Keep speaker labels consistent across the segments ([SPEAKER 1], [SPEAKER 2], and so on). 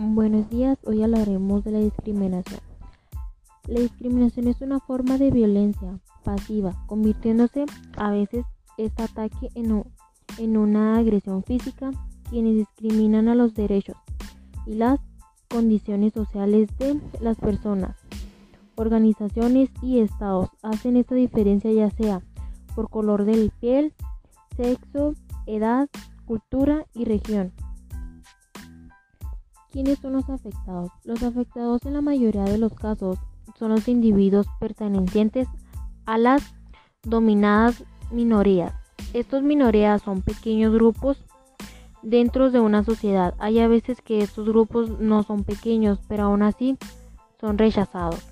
[SPEAKER 1] Buenos días, hoy hablaremos de la discriminación. La discriminación es una forma de violencia pasiva, convirtiéndose a veces este ataque en, una agresión física, quienes discriminan a los derechos y las condiciones sociales de las personas. Organizaciones y estados hacen esta diferencia ya sea por color de piel, sexo, edad, cultura y región. ¿Quiénes son los afectados? Los afectados en la mayoría de los casos son los individuos pertenecientes a las dominadas minorías. Estos minorías son pequeños grupos dentro de una sociedad. Hay a veces que estos grupos no son pequeños, pero aún así son rechazados.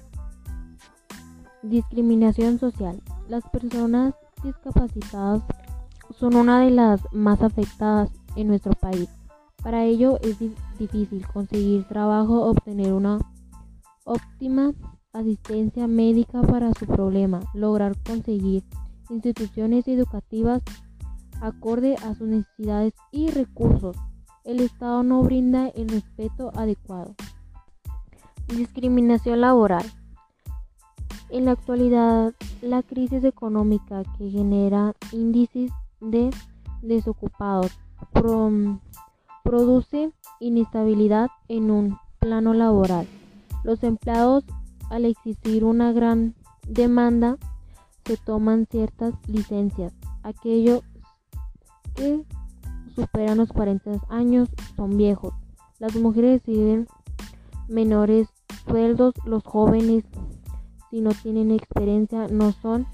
[SPEAKER 1] Discriminación social. Las personas discapacitadas son una de las más afectadas en nuestro país. Para ello es difícil conseguir trabajo, obtener una óptima asistencia médica para su problema, lograr conseguir instituciones educativas acorde a sus necesidades y recursos. El Estado no brinda el respeto adecuado. Discriminación laboral. En la actualidad, la crisis económica que genera índices de desocupados, produce inestabilidad en un plano laboral. Los empleados, al existir una gran demanda, se toman ciertas licencias. Aquellos que superan los 40 años son viejos. Las mujeres reciben menores sueldos. Los jóvenes, si no tienen experiencia, no son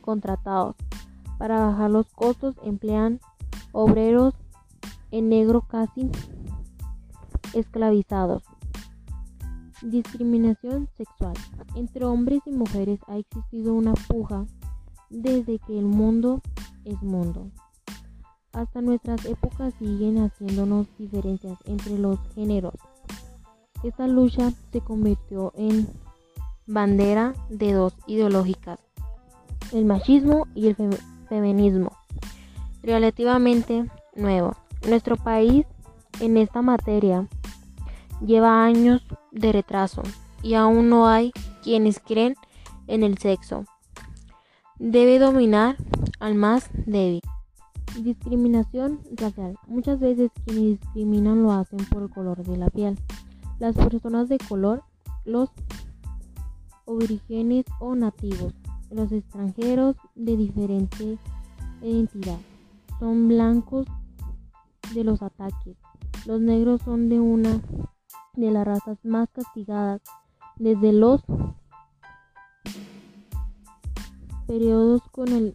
[SPEAKER 1] contratados. Para bajar los costos emplean obreros en negro casi esclavizados. Discriminación sexual. Entre hombres y mujeres ha existido una puja desde que el mundo es mundo. Hasta nuestras épocas siguen haciéndonos diferencias entre los géneros. Esta lucha se convirtió en bandera de dos ideológicas, el machismo y el feminismo, relativamente nuevo. Nuestro país en esta materia lleva años de retraso y aún no hay quienes creen en el sexo. Debe dominar al más débil. Discriminación racial. Muchas veces quienes discriminan lo hacen por el color de la piel. Las personas de color, los orígenes o nativos, los extranjeros de diferente identidad, son blancos de los ataques. Los negros son de una de las razas más castigadas desde los periodos con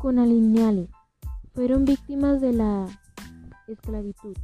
[SPEAKER 1] conalineales. Fueron víctimas de la esclavitud.